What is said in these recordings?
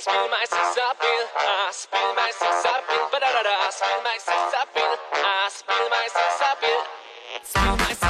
spill my sex appeal. I spill my sex appeal. Ba-da-da-da. Spill my sex appeal. I spill my sex appeal. Spill my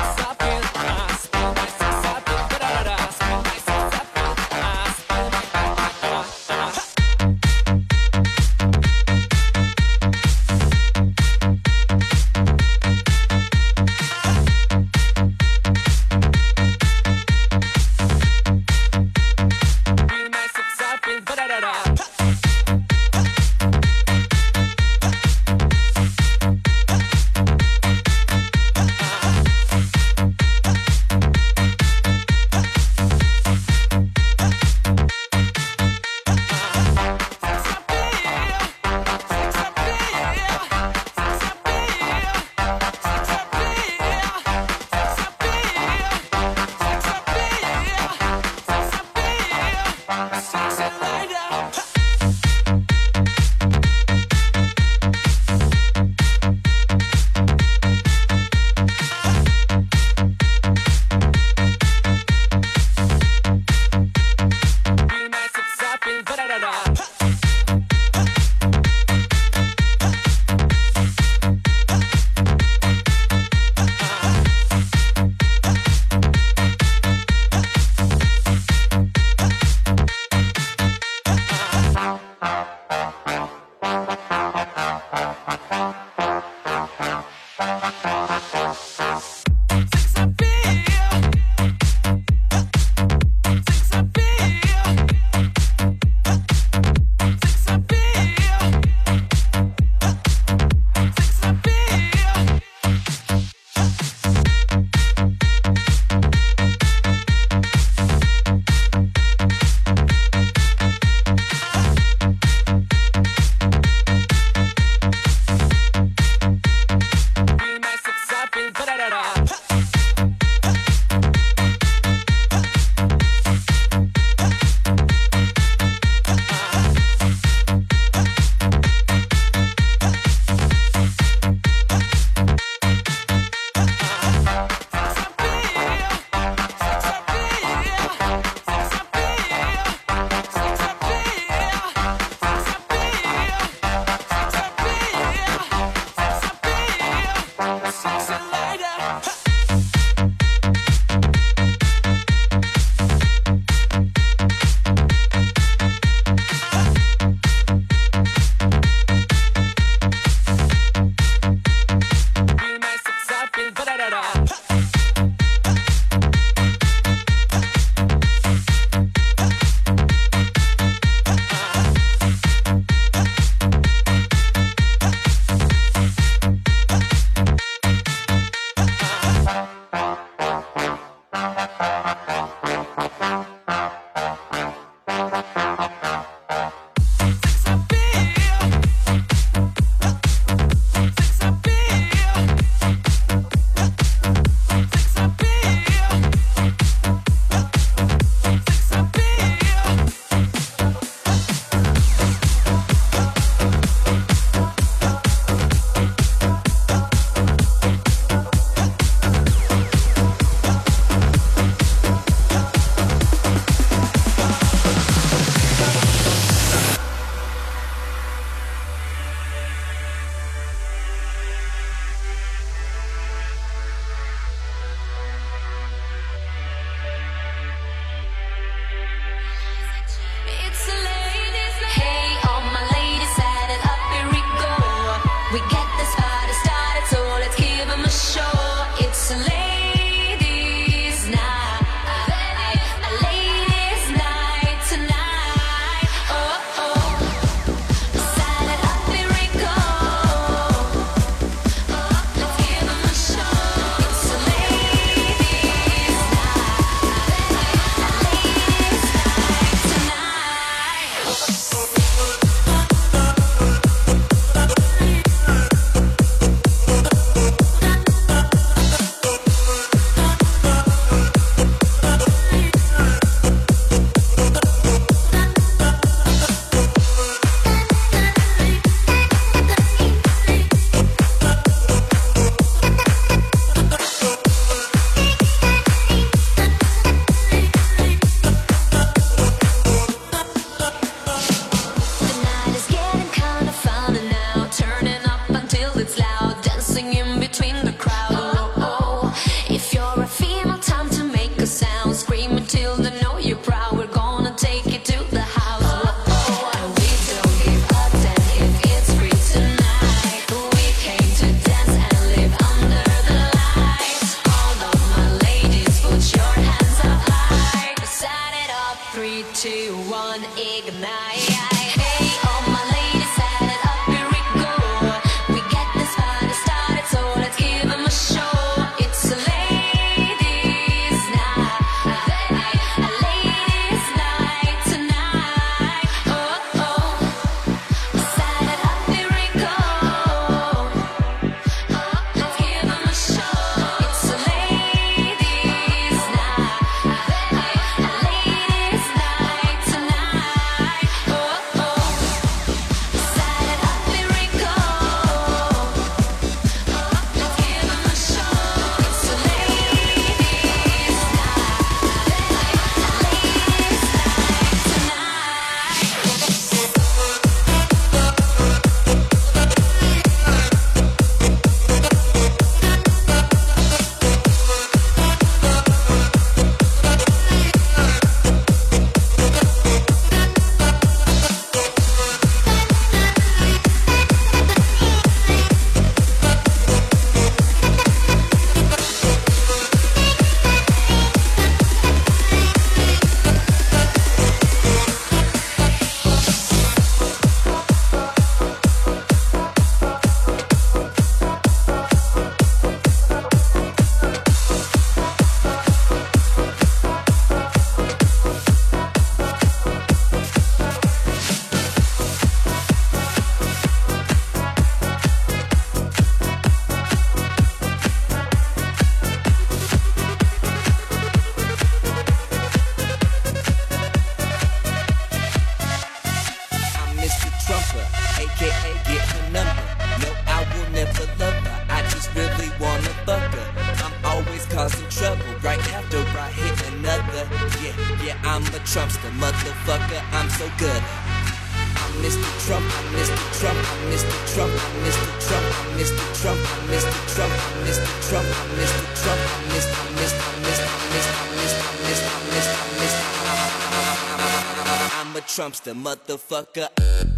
Trumpster, motherfucker.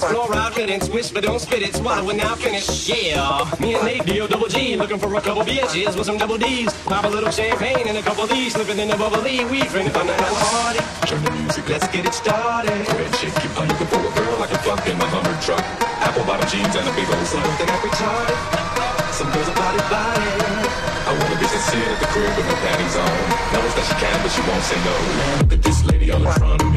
floor blow out and swish, but don't spit it. Swallow and now finish. Yeah. Me and Nate, D-O double G, looking for a couple bitches with some double D's. Pop a little champagne and a couple of these, slipping in the bubbly. We drinking from the party. Turn the music, let's get it started. Red chick, keep on looking for a girl like a fuck in my Hummer truck. Apple bottom jeans and a big old slut. They got retarded. Some girls are body body. I wanna be sincere at the crib with no panties on. Knows that she can, but she won't say no. Look at this lady all in front of me.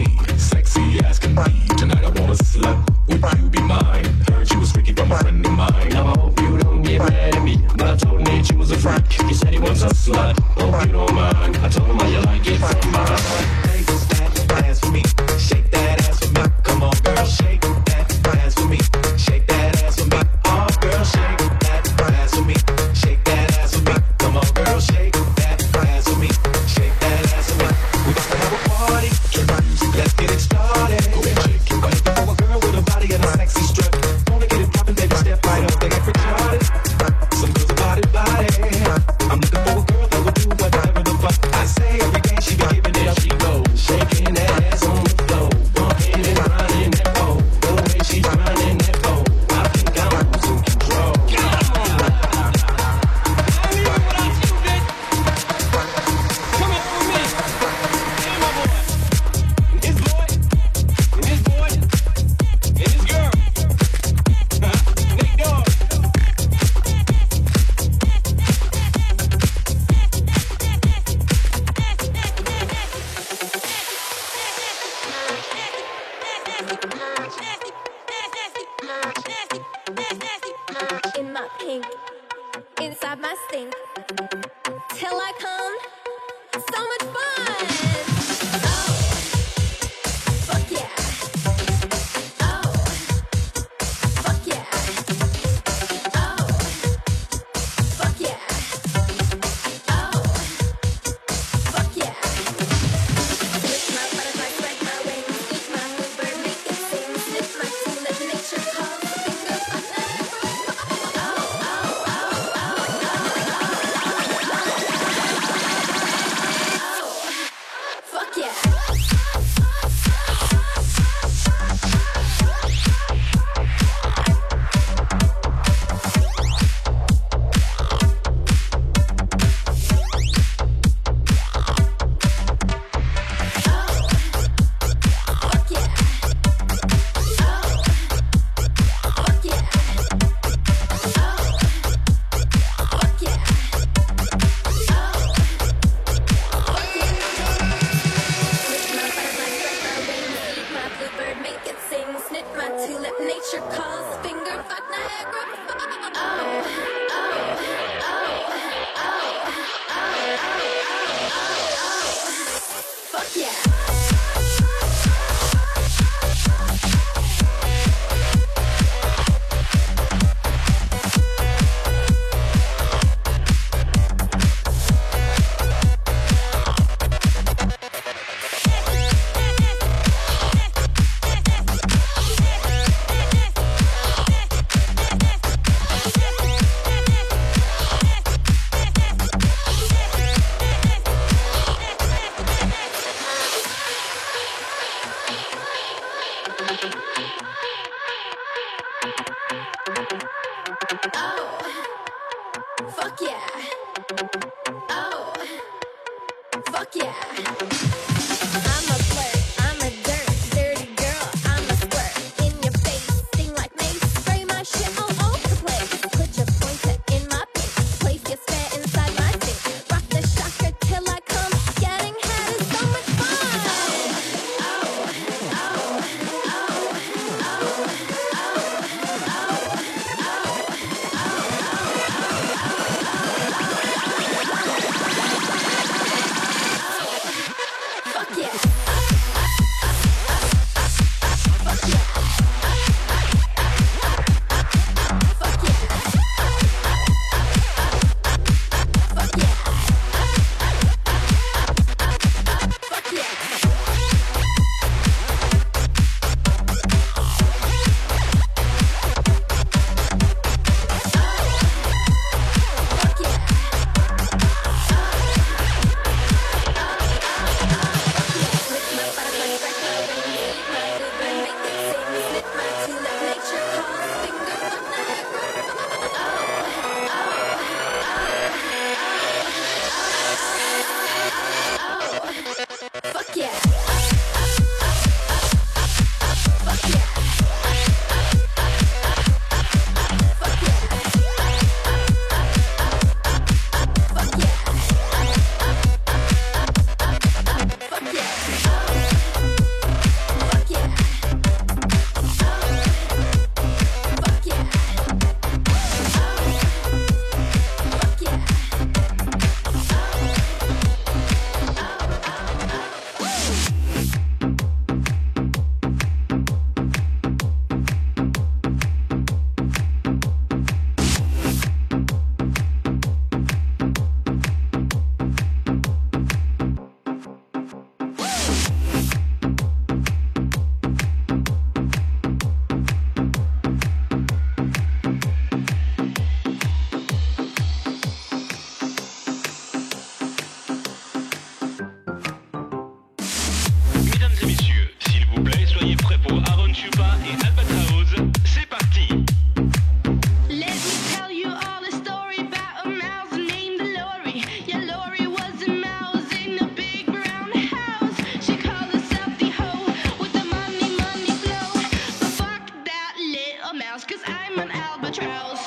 trials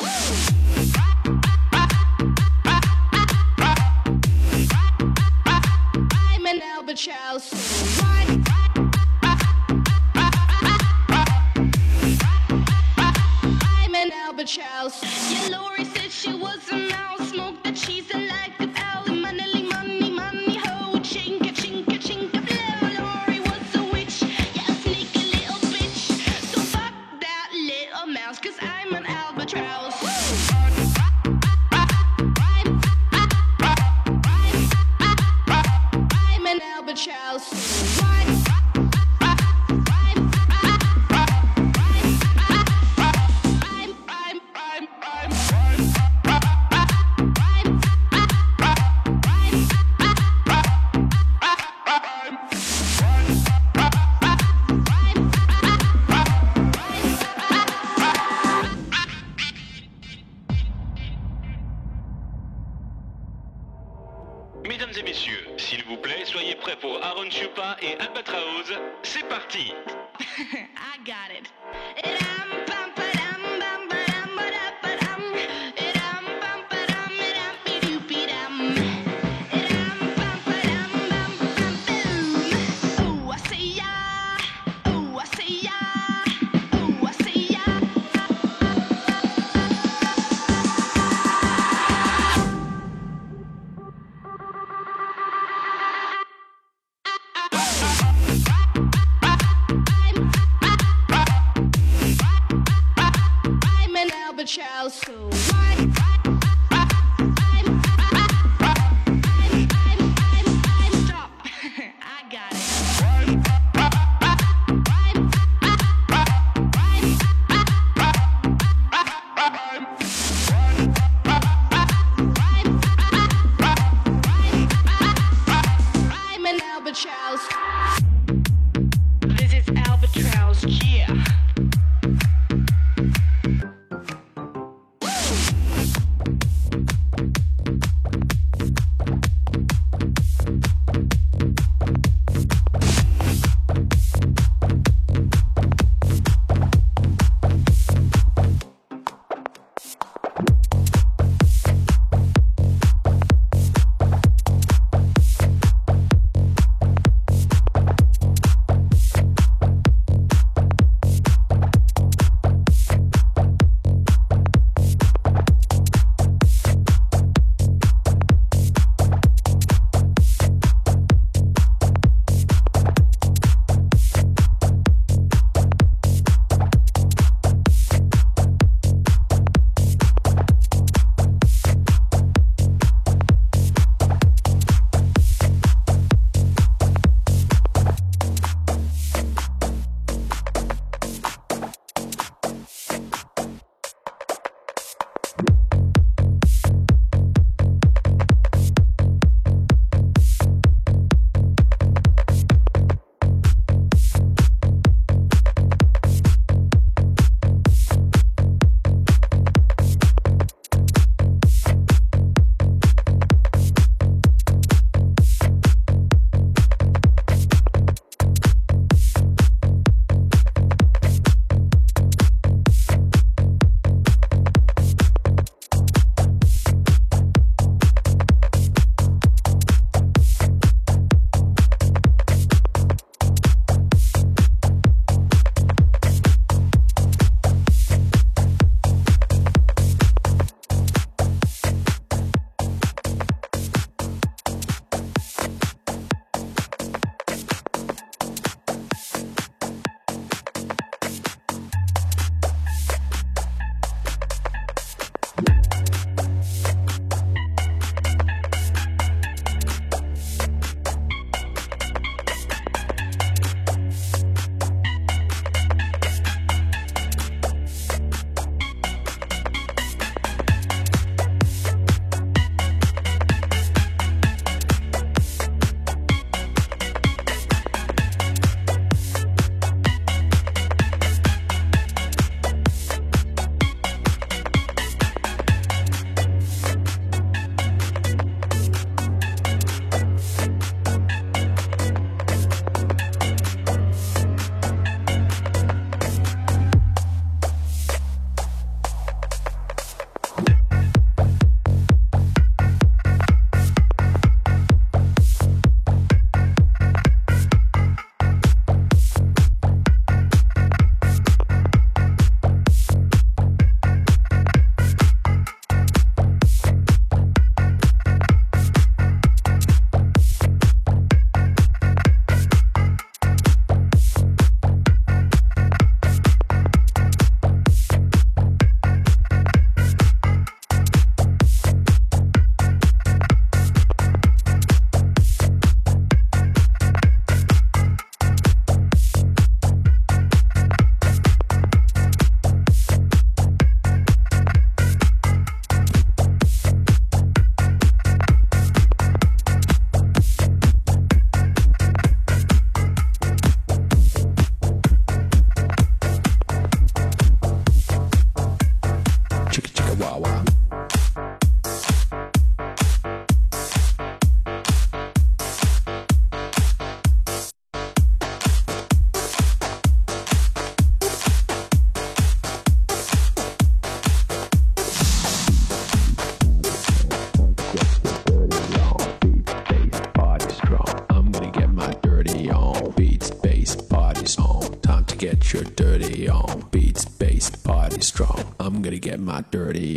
get my dirty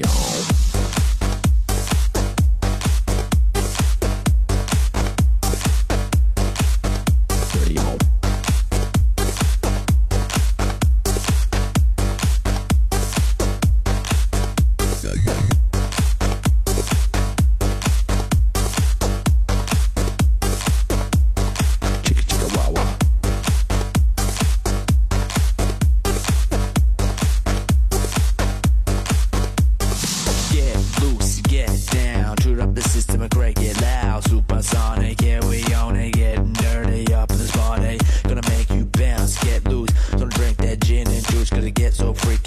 so freaky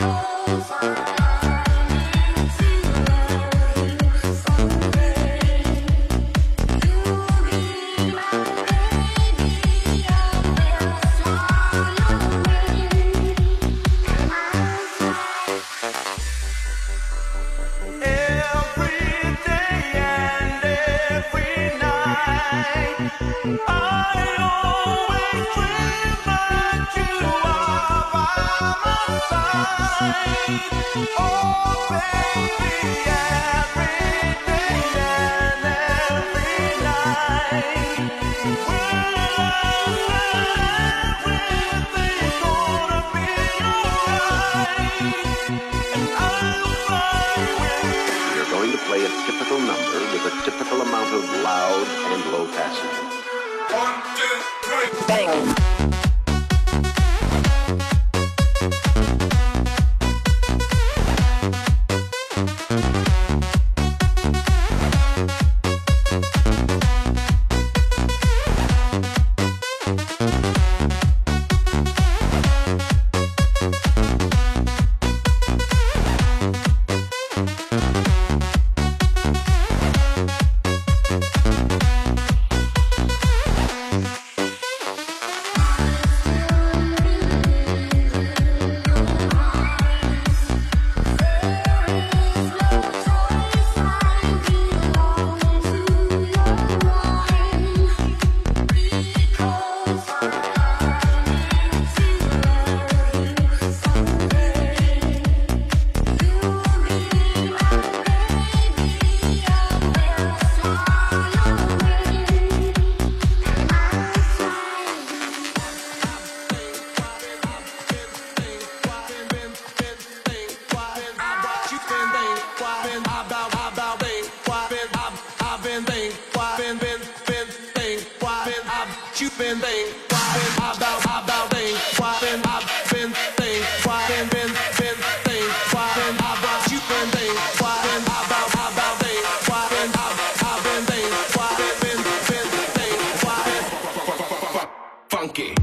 You're Funky.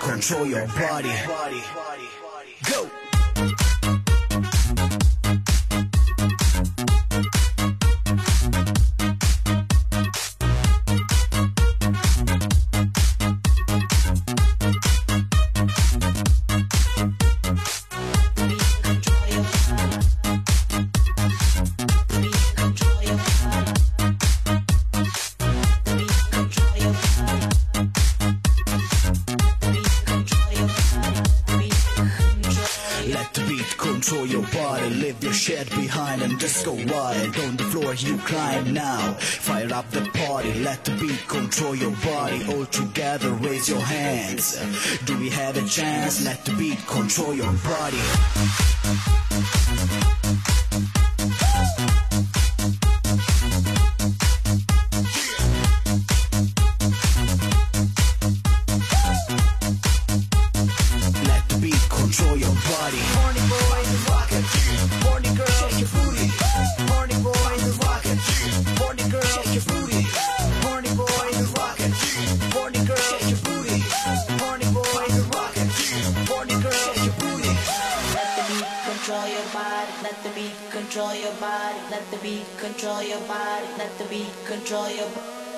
Control your body. Go. Just let the beat control your body. control your body. Let the beat control your body. Let the beat control your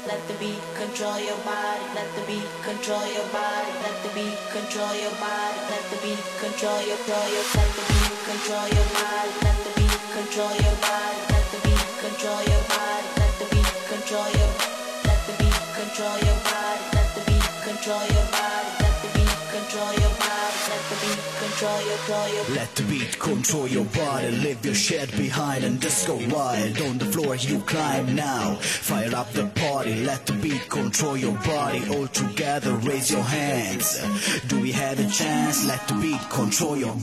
Let the beat control your body. Let the beat control your body. Let the beat control your body. Let the beat control your body, Let the beat control your body. Let the beat control your body. Let the beat control your body. Let the beat control your Let the beat control your body. Let the beat control your body. Let the beat control your body, leave your shit behind and just go wild. On the floor you climb now, fire up the party. Let the beat control your body, all together raise your hands. Do we have a chance? Let the beat control your.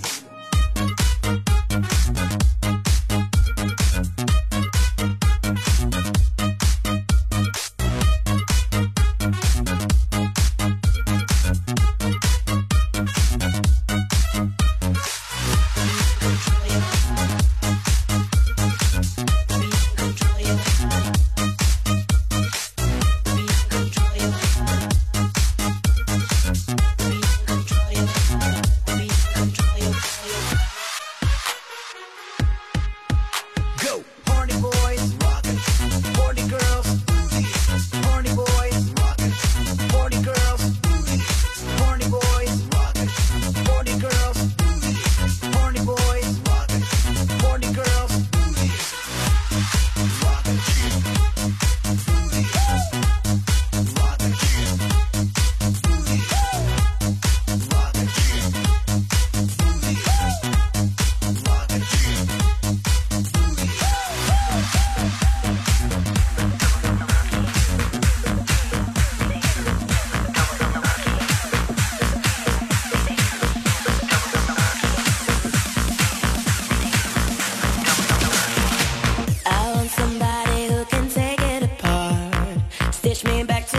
Push me back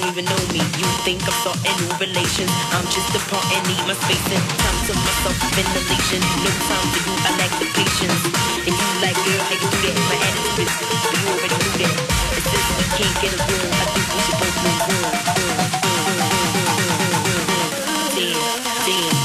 don't even know me. You think I'm starting new relations. I'm just a part and need my space and time to myself ventilation. No time for you, I lack the patience. And you like, girl, how you do that? My attitude but you already knew that. It says we can't get along. I think we should both move on. Damn, damn.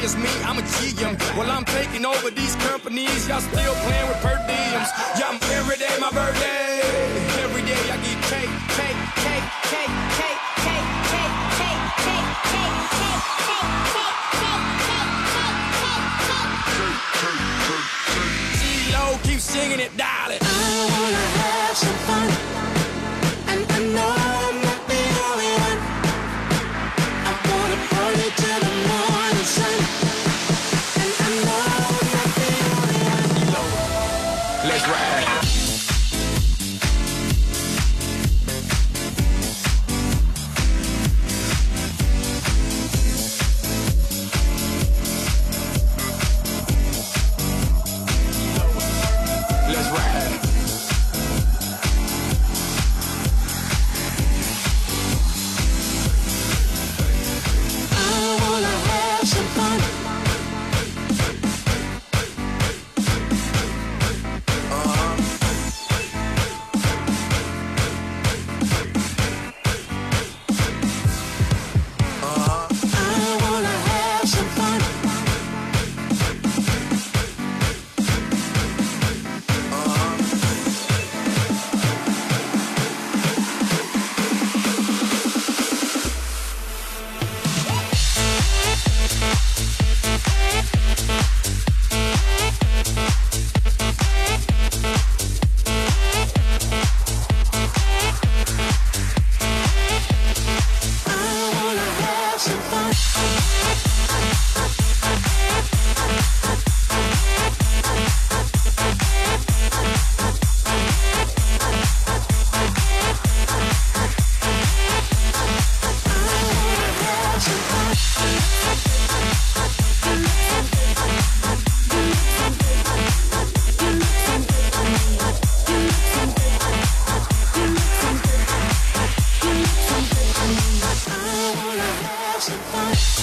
Y'all me, I'm a GM. Well, I'm taking over these companies. Y'all still playing with per diems. I'm every day my birthday. Every day I get cake, cake, cake, cake, cake, cake, cake, cake, cake, cake, cake, keep singing it, darling. I wanna have some